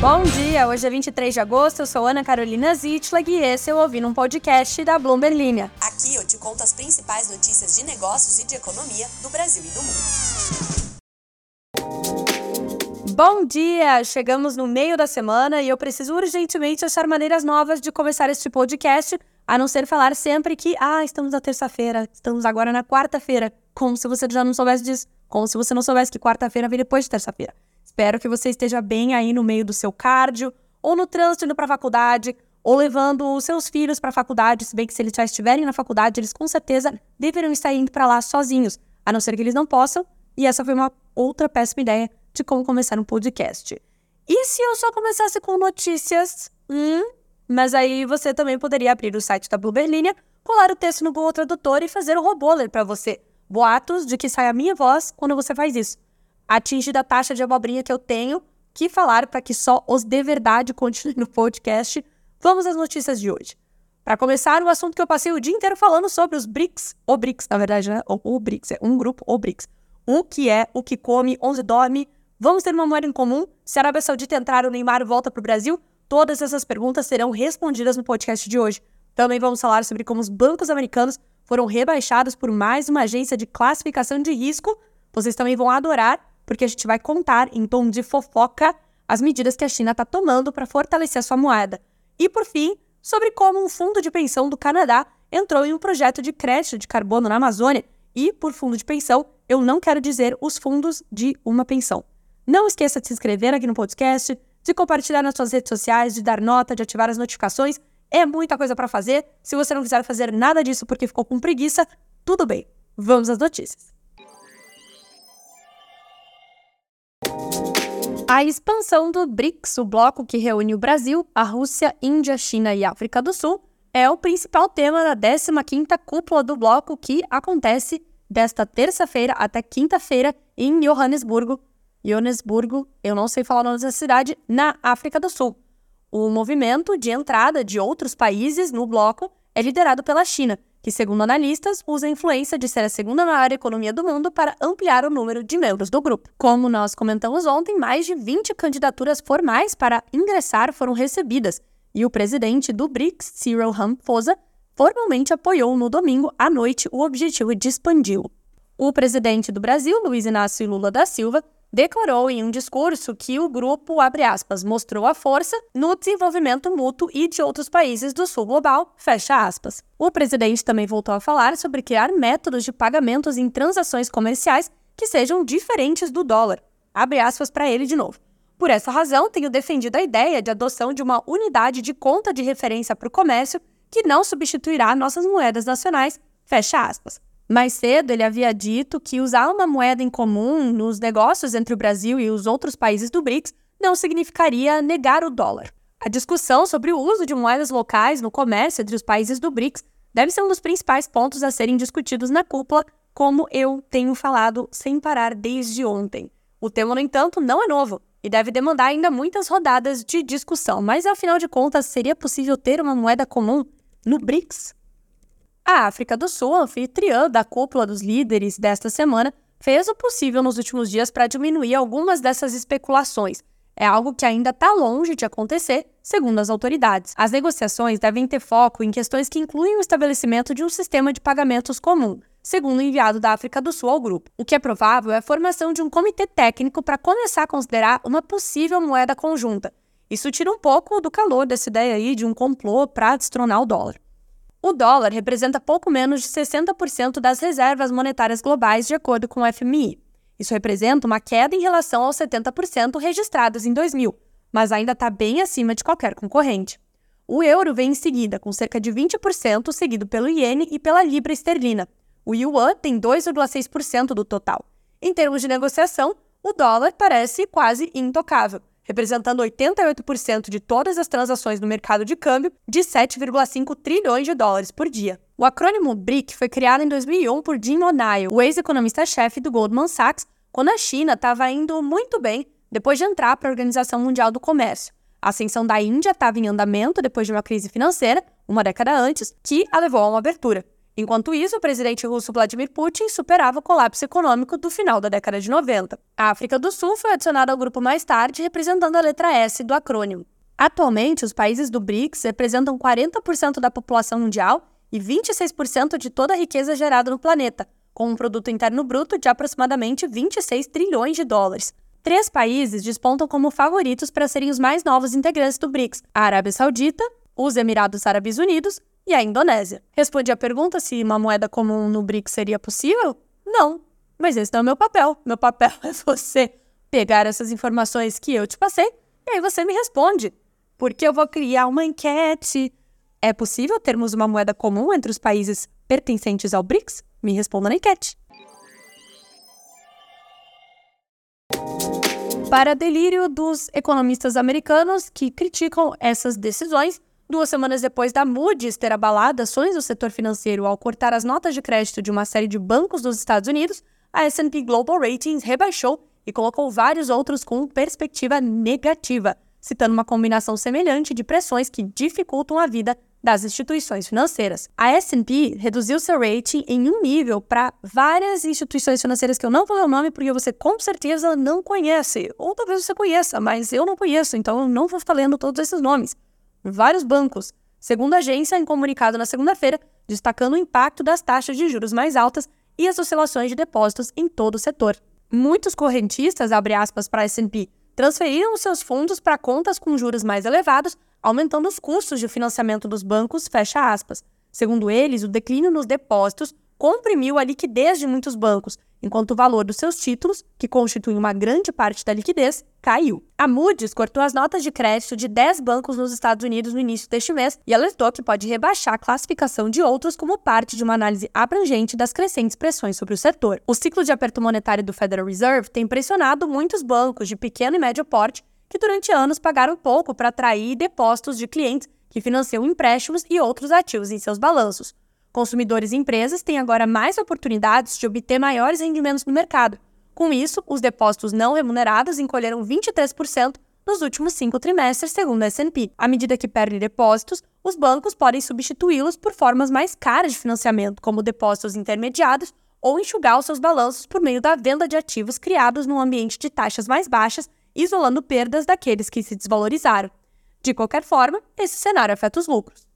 Bom dia, hoje é 23 de agosto, eu sou Ana Carolina Zitlag e esse eu ouvi num podcast da Bloomberg Linha. Aqui eu te conto as principais notícias de negócios e de economia do Brasil e do mundo. Bom dia! Chegamos no meio da semana e eu preciso urgentemente achar maneiras novas de começar este podcast, a não ser falar sempre que, ah, estamos na terça-feira, estamos agora na quarta-feira, como se você já não soubesse disso, como se você não soubesse que quarta-feira vem depois de terça-feira. Espero que você esteja bem aí no meio do seu cardio, ou no trânsito indo para a faculdade, ou levando os seus filhos para a faculdade, se bem que se eles já estiverem na faculdade, eles com certeza deveriam estar indo para lá sozinhos, a não ser que eles não possam. E essa foi uma outra péssima ideia de como começar um podcast. E se eu só começasse com notícias? Hum, mas aí você também poderia abrir o site da Blueberlinha, colar o texto no Google Tradutor e fazer o robô ler para você. Boatos de que sai a minha voz quando você faz isso atingida a taxa de abobrinha que eu tenho que falar para que só os de verdade continuem no podcast. Vamos às notícias de hoje. Para começar, o assunto que eu passei o dia inteiro falando sobre os BRICS, o BRICS, na verdade, né? O, o BRICS, é um grupo, o BRICS. O que é, o que come, onde dorme, vamos ter uma moeda em comum? Se a Arábia Saudita entrar, o Neymar volta para o Brasil? Todas essas perguntas serão respondidas no podcast de hoje. Também vamos falar sobre como os bancos americanos foram rebaixados por mais uma agência de classificação de risco. Vocês também vão adorar porque a gente vai contar, em tom de fofoca, as medidas que a China está tomando para fortalecer a sua moeda. E, por fim, sobre como um fundo de pensão do Canadá entrou em um projeto de crédito de carbono na Amazônia. E, por fundo de pensão, eu não quero dizer os fundos de uma pensão. Não esqueça de se inscrever aqui no podcast, de compartilhar nas suas redes sociais, de dar nota, de ativar as notificações. É muita coisa para fazer. Se você não quiser fazer nada disso porque ficou com preguiça, tudo bem. Vamos às notícias. A expansão do BRICS, o bloco que reúne o Brasil, a Rússia, Índia, China e África do Sul, é o principal tema da 15ª cúpula do bloco que acontece desta terça-feira até quinta-feira em Johannesburgo. Johannesburgo, eu não sei falar o nome dessa cidade, na África do Sul. O movimento de entrada de outros países no bloco é liderado pela China, que, segundo analistas, usa a influência de ser a segunda maior economia do mundo para ampliar o número de membros do grupo. Como nós comentamos ontem, mais de 20 candidaturas formais para ingressar foram recebidas, e o presidente do BRICS, Cyril Ramaphosa, formalmente apoiou no domingo à noite o objetivo de expandi-lo. O presidente do Brasil, Luiz Inácio Lula da Silva, declarou em um discurso que o grupo, abre aspas, mostrou a força no desenvolvimento mútuo e de outros países do sul global, fecha aspas. O presidente também voltou a falar sobre criar métodos de pagamentos em transações comerciais que sejam diferentes do dólar. Abre aspas para ele de novo. Por essa razão, tenho defendido a ideia de adoção de uma unidade de conta de referência para o comércio que não substituirá nossas moedas nacionais, fecha aspas. Mais cedo, ele havia dito que usar uma moeda em comum nos negócios entre o Brasil e os outros países do BRICS não significaria negar o dólar. A discussão sobre o uso de moedas locais no comércio entre os países do BRICS deve ser um dos principais pontos a serem discutidos na cúpula, como eu tenho falado sem parar desde ontem. O tema, no entanto, não é novo e deve demandar ainda muitas rodadas de discussão, mas afinal de contas, seria possível ter uma moeda comum no BRICS? A África do Sul, anfitriã da cúpula dos líderes desta semana, fez o possível nos últimos dias para diminuir algumas dessas especulações. É algo que ainda está longe de acontecer, segundo as autoridades. As negociações devem ter foco em questões que incluem o estabelecimento de um sistema de pagamentos comum, segundo o enviado da África do Sul ao grupo. O que é provável é a formação de um comitê técnico para começar a considerar uma possível moeda conjunta. Isso tira um pouco do calor dessa ideia aí de um complô para destronar o dólar. O dólar representa pouco menos de 60% das reservas monetárias globais, de acordo com o FMI. Isso representa uma queda em relação aos 70% registrados em 2000, mas ainda está bem acima de qualquer concorrente. O euro vem em seguida, com cerca de 20%, seguido pelo iene e pela libra esterlina. O yuan tem 2,6% do total. Em termos de negociação, o dólar parece quase intocável, representando 88% de todas as transações no mercado de câmbio, de 7,5 trilhões de dólares por dia. O acrônimo BRIC foi criado em 2001 por Jim O'Neill, o ex-economista-chefe do Goldman Sachs, quando a China estava indo muito bem depois de entrar para a Organização Mundial do Comércio. A ascensão da Índia estava em andamento depois de uma crise financeira, uma década antes, que a levou a uma abertura. Enquanto isso, o presidente russo Vladimir Putin superava o colapso econômico do final da década de 90. A África do Sul foi adicionada ao grupo mais tarde, representando a letra S do acrônimo. Atualmente, os países do BRICS representam 40% da população mundial e 26% de toda a riqueza gerada no planeta, com um produto interno bruto de aproximadamente 26 trilhões de dólares. Três países despontam como favoritos para serem os mais novos integrantes do BRICS: a Arábia Saudita, os Emirados Árabes Unidos e a Indonésia. Respondi a pergunta se uma moeda comum no BRICS seria possível? Não. Mas esse não é o meu papel. Meu papel é você pegar essas informações que eu te passei e aí você me responde. Porque eu vou criar uma enquete. É possível termos uma moeda comum entre os países pertencentes ao BRICS? Me responda na enquete. Para delírio dos economistas americanos que criticam essas decisões, Duas semanas depois da Moody's ter abalado ações do setor financeiro ao cortar as notas de crédito de uma série de bancos dos Estados Unidos, a S&P Global Ratings rebaixou e colocou vários outros com perspectiva negativa, citando uma combinação semelhante de pressões que dificultam a vida das instituições financeiras. A S&P reduziu seu rating em um nível para várias instituições financeiras que eu não vou ler o nome porque você com certeza não conhece, ou talvez você conheça, mas eu não conheço, então eu não vou estar lendo todos esses nomes vários bancos, segundo a agência em comunicado na segunda-feira, destacando o impacto das taxas de juros mais altas e as oscilações de depósitos em todo o setor. Muitos correntistas, abre aspas para a S&P, transferiram seus fundos para contas com juros mais elevados, aumentando os custos de financiamento dos bancos, fecha aspas. Segundo eles, o declínio nos depósitos comprimiu a liquidez de muitos bancos, enquanto o valor dos seus títulos, que constituem uma grande parte da liquidez, caiu. A Moody's cortou as notas de crédito de 10 bancos nos Estados Unidos no início deste mês e alertou que pode rebaixar a classificação de outros como parte de uma análise abrangente das crescentes pressões sobre o setor. O ciclo de aperto monetário do Federal Reserve tem pressionado muitos bancos de pequeno e médio porte que durante anos pagaram pouco para atrair depósitos de clientes que financiam empréstimos e outros ativos em seus balanços. Consumidores e empresas têm agora mais oportunidades de obter maiores rendimentos no mercado. Com isso, os depósitos não remunerados encolheram 23% nos últimos cinco trimestres, segundo a S&P. À medida que perdem depósitos, os bancos podem substituí-los por formas mais caras de financiamento, como depósitos intermediados, ou enxugar os seus balanços por meio da venda de ativos criados num ambiente de taxas mais baixas, isolando perdas daqueles que se desvalorizaram. De qualquer forma, esse cenário afeta os lucros.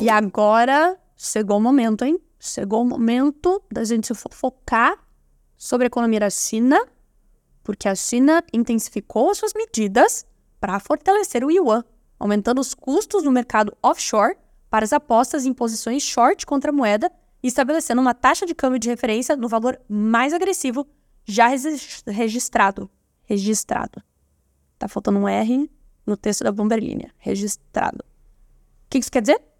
E agora chegou o momento, hein? Chegou o momento da gente focar sobre a economia da China, porque a China intensificou suas medidas para fortalecer o yuan, aumentando os custos no mercado offshore para as apostas em posições short contra a moeda e estabelecendo uma taxa de câmbio de referência no valor mais agressivo já registrado. Registrado. Tá faltando um R no texto da Bomberlinha. Registrado. O que isso quer dizer?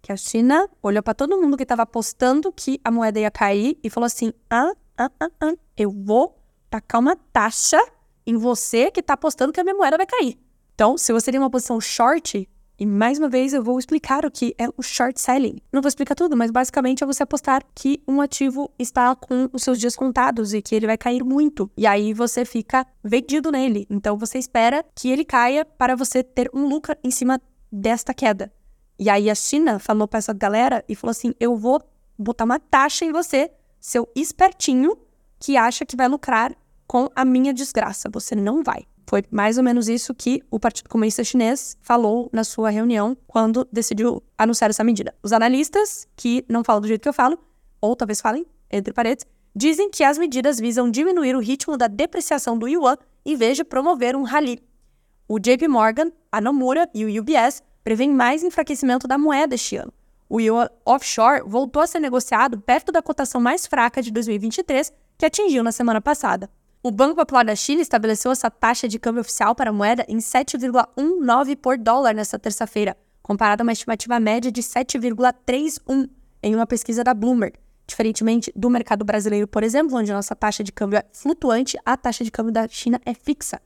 que a China olhou para todo mundo que estava apostando que a moeda ia cair e falou assim: ah, ah, ah, ah, eu vou tacar uma taxa em você que está apostando que a minha moeda vai cair. Então, se você tem uma posição short, e mais uma vez eu vou explicar o que é o short selling. Não vou explicar tudo, mas basicamente é você apostar que um ativo está com os seus dias contados e que ele vai cair muito. E aí você fica vendido nele. Então você espera que ele caia para você ter um lucro em cima desta queda. E aí a China falou para essa galera e falou assim: eu vou botar uma taxa em você, seu espertinho, que acha que vai lucrar com a minha desgraça. Você não vai. Foi mais ou menos isso que o Partido Comunista Chinês falou na sua reunião quando decidiu anunciar essa medida. Os analistas, que não falam do jeito que eu falo, ou talvez falem, entre paredes, dizem que as medidas visam diminuir o ritmo da depreciação do yuan em vez de promover um rally. O JP Morgan, a Nomura e o UBS prevêem mais enfraquecimento da moeda este ano. O yuan offshore voltou a ser negociado perto da cotação mais fraca de 2023, que atingiu na semana passada. O Banco Popular da China estabeleceu essa taxa de câmbio oficial para a moeda em 7,19 por dólar nesta terça-feira, comparado a uma estimativa média de 7,31 em uma pesquisa da Bloomberg. Diferentemente do mercado brasileiro, por exemplo, onde nossa taxa de câmbio é flutuante, a taxa de câmbio da China é fixa.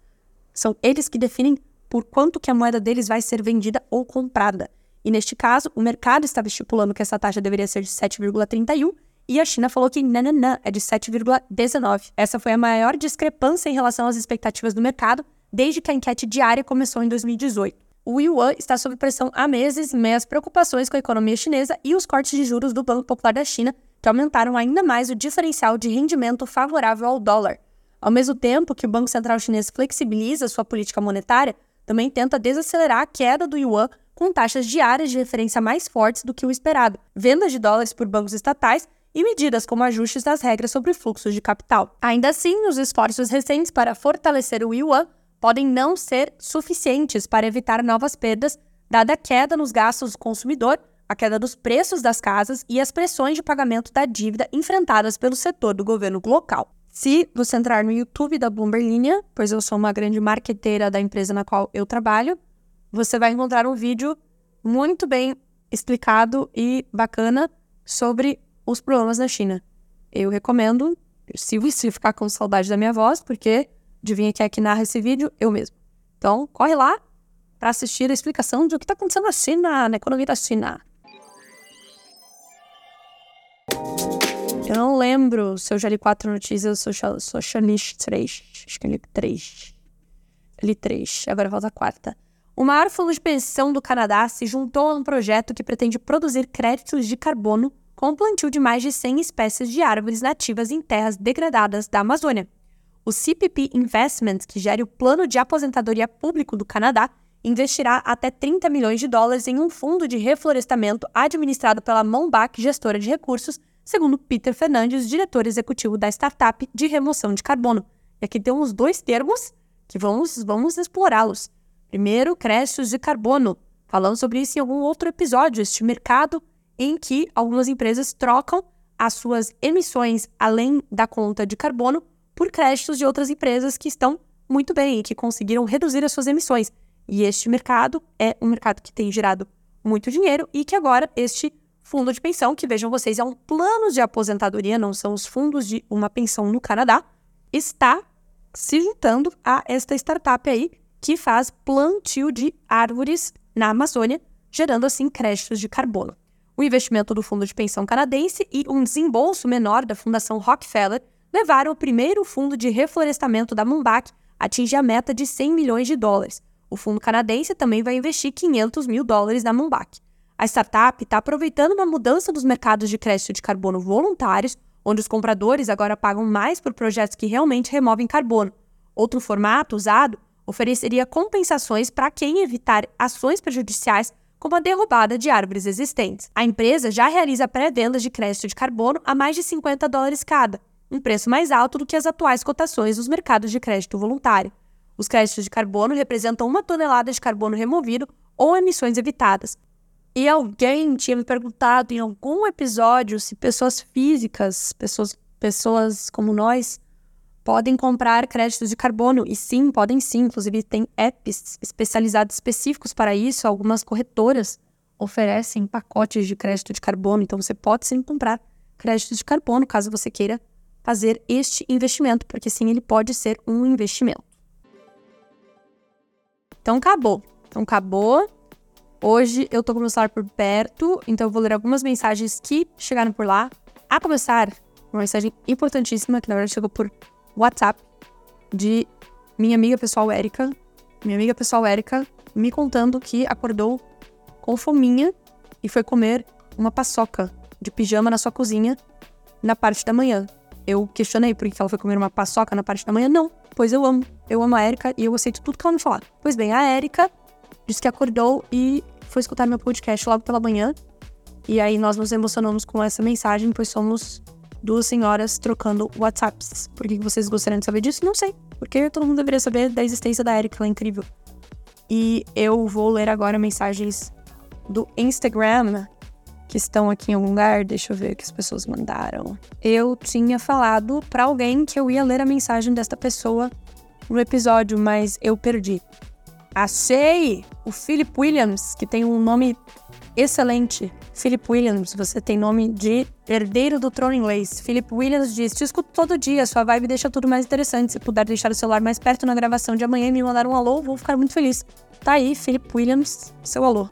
São eles que definem por quanto que a moeda deles vai ser vendida ou comprada. E neste caso, o mercado estava estipulando que essa taxa deveria ser de 7,31 e a China falou que nananã é de 7,19. Essa foi a maior discrepância em relação às expectativas do mercado desde que a enquete diária começou em 2018. o yuan está sob pressão há meses, meias preocupações com a economia chinesa e os cortes de juros do Banco Popular da China, que aumentaram ainda mais o diferencial de rendimento favorável ao dólar. Ao mesmo tempo que o Banco Central Chinês flexibiliza sua política monetária, também tenta desacelerar a queda do yuan com taxas diárias de referência mais fortes do que o esperado, vendas de dólares por bancos estatais e medidas como ajustes das regras sobre fluxos de capital. Ainda assim, os esforços recentes para fortalecer o yuan podem não ser suficientes para evitar novas perdas, dada a queda nos gastos do consumidor, a queda dos preços das casas e as pressões de pagamento da dívida enfrentadas pelo setor do governo local. Se você entrar no YouTube da Bloomberg Linha, pois eu sou uma grande marqueteira da empresa na qual eu trabalho, você vai encontrar um vídeo muito bem explicado e bacana sobre os problemas na China. Eu recomendo, se você ficar com saudade da minha voz, porque Adivinha quem é que narra esse vídeo? Eu mesmo. Então, corre lá para assistir a explicação de o que está acontecendo na China, na economia da China. Eu não lembro se eu já li quatro notícias ou se eu três. Acho que eu li três. Eu li três. Agora falta a quarta. O maior fundo de pensão do Canadá se juntou a um projeto que pretende produzir créditos de carbono com o plantio de mais de 100 espécies de árvores nativas em terras degradadas da Amazônia. O CPP Investment, que gere o plano de aposentadoria público do Canadá, investirá até 30 milhões de dólares em um fundo de reflorestamento administrado pela Mambach Gestora de Recursos, segundo Peter Fernandes, diretor executivo da startup de remoção de carbono. E aqui temos dois termos que vamos, vamos explorá-los. Primeiro, créditos de carbono. Falamos sobre isso em algum outro episódio, este mercado em que algumas empresas trocam as suas emissões além da conta de carbono por créditos de outras empresas que estão muito bem e que conseguiram reduzir as suas emissões. E este mercado é um mercado que tem gerado muito dinheiro e que agora este fundo de pensão, que vejam vocês, é um plano de aposentadoria, não são os fundos de uma pensão no Canadá, está se juntando a esta startup aí que faz plantio de árvores na Amazônia, gerando assim créditos de carbono. O investimento do fundo de pensão canadense e um desembolso menor da Fundação Rockefeller levaram o primeiro fundo de reflorestamento da Mumbach a atingir a meta de 100 milhões de dólares. O fundo canadense também vai investir 500 mil dólares na Mumbach. A startup está aproveitando uma mudança dos mercados de crédito de carbono voluntários, onde os compradores agora pagam mais por projetos que realmente removem carbono. Outro formato usado ofereceria compensações para quem evitar ações prejudiciais como a derrubada de árvores existentes. A empresa já realiza pré-vendas de crédito de carbono a mais de 50 dólares cada, um preço mais alto do que as atuais cotações dos mercados de crédito voluntário. Os créditos de carbono representam uma tonelada de carbono removido ou emissões evitadas. E alguém tinha me perguntado em algum episódio se pessoas físicas, pessoas, pessoas como nós, podem comprar créditos de carbono. E sim, podem sim. Inclusive, tem apps especializados específicos para isso. Algumas corretoras oferecem pacotes de crédito de carbono. Então, você pode sim comprar créditos de carbono caso você queira fazer este investimento, porque sim, ele pode ser um investimento. Então acabou. Então acabou. Hoje eu tô com o celular por perto, então eu vou ler algumas mensagens que chegaram por lá. A começar, uma mensagem importantíssima, que na verdade chegou por WhatsApp, de minha amiga pessoal Érica. Minha amiga pessoal Érica me contando que acordou com fominha e foi comer uma paçoca de pijama na sua cozinha na parte da manhã. Eu questionei por que ela foi comer uma paçoca na parte da manhã. Não, pois eu amo. Eu amo a Erika e eu aceito tudo que ela me falar. Pois bem, a Erika disse que acordou e foi escutar meu podcast logo pela manhã. E aí nós nos emocionamos com essa mensagem, pois somos duas senhoras trocando WhatsApps. Por que vocês gostariam de saber disso? Não sei. Porque todo mundo deveria saber da existência da Erika, ela é incrível. E eu vou ler agora mensagens do Instagram que estão aqui em algum lugar. Deixa eu ver o que as pessoas mandaram. Eu tinha falado para alguém que eu ia ler a mensagem desta pessoa no episódio, mas eu perdi. Achei o Philip Williams, que tem um nome excelente. Philip Williams, você tem nome de herdeiro do trono inglês. Philip Williams diz: Te escuto todo dia, sua vibe deixa tudo mais interessante. Se puder deixar o celular mais perto na gravação de amanhã e me mandar um alô, vou ficar muito feliz. Tá aí, Philip Williams, seu alô.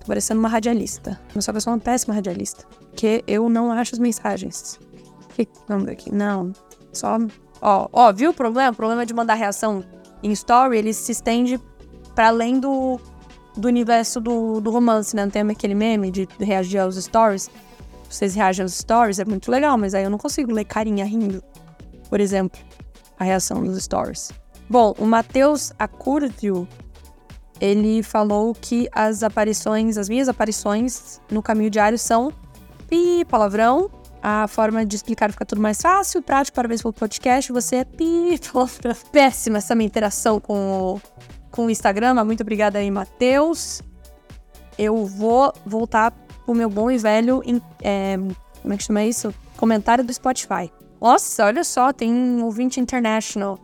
Tô parecendo uma radialista. Mas só que eu sou uma péssima radialista. Porque eu não acho as mensagens. Vamos ver aqui. Não. Só. Ó, ó, viu o problema? O problema de mandar reação em story, ele se estende para além do, do universo do, do romance, né? Não tem aquele meme de reagir aos stories. Vocês reagem aos stories, é muito legal, mas aí eu não consigo ler carinha rindo. Por exemplo, a reação dos stories. Bom, o Matheus Acurdio, ele falou que as aparições, as minhas aparições no caminho diário são pi, palavrão. A forma de explicar fica tudo mais fácil, prático, parabéns pelo podcast. Você é pi, palavrão. Péssima essa minha interação com o, com o Instagram. Muito obrigada aí, Matheus. Eu vou voltar pro meu bom e velho. É, como é que chama isso? Comentário do Spotify. Nossa, olha só, tem um ouvinte international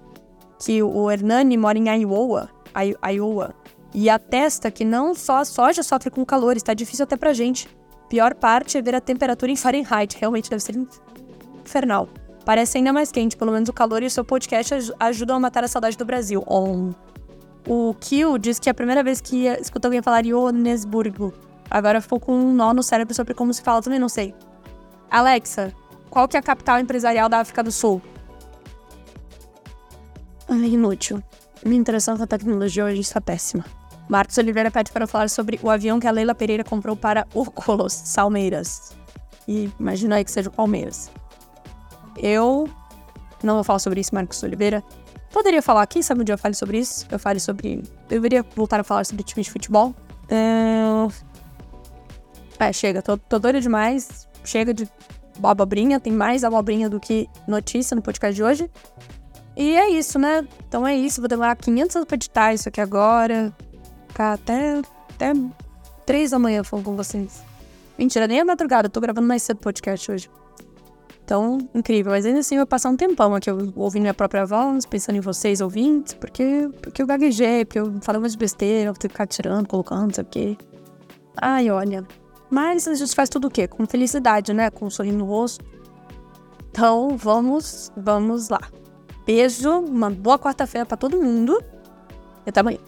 que o Hernani mora em Iowa, Iowa e atesta que não só a soja sofre com calor, está difícil até pra gente. Pior parte é ver a temperatura em Fahrenheit, realmente deve ser infernal. Parece ainda mais quente, pelo menos o calor e o seu podcast ajudam a matar a saudade do Brasil. On. O Kill diz que é a primeira vez que escuta alguém falar Johannesburgo. Agora ficou com um nó no cérebro sobre como se fala, também não sei. Alexa, qual que é a capital empresarial da África do Sul? Ai, inútil. Minha interação com a tecnologia hoje está péssima. Marcos Oliveira pede para falar sobre o avião que a Leila Pereira comprou para o Colos Salmeiras. E imagina aí que seja o Palmeiras. Eu não vou falar sobre isso, Marcos Oliveira. Poderia falar, quem sabe um dia eu fale sobre isso. Eu fale sobre. Eu deveria voltar a falar sobre time de futebol. É, é chega, tô, tô doida demais. Chega de abobrinha, tem mais abobrinha do que notícia no podcast de hoje. E é isso, né? Então é isso, vou demorar 500 anos pra editar isso aqui agora. Ficar até, até 3 da manhã falando com vocês. Mentira, nem é madrugada, eu tô gravando mais cedo o podcast hoje. Então, incrível. Mas ainda assim, eu vou passar um tempão aqui ouvindo minha própria voz, pensando em vocês, ouvintes, porque, porque eu gaguejei, porque eu falei umas besteira, eu ter que ficar tirando, colocando, não sei o quê. Ai, olha. Mas a gente faz tudo o quê? Com felicidade, né? Com um sorriso no rosto. Então, vamos, vamos lá. Beijo, uma boa quarta-feira para todo mundo e até amanhã.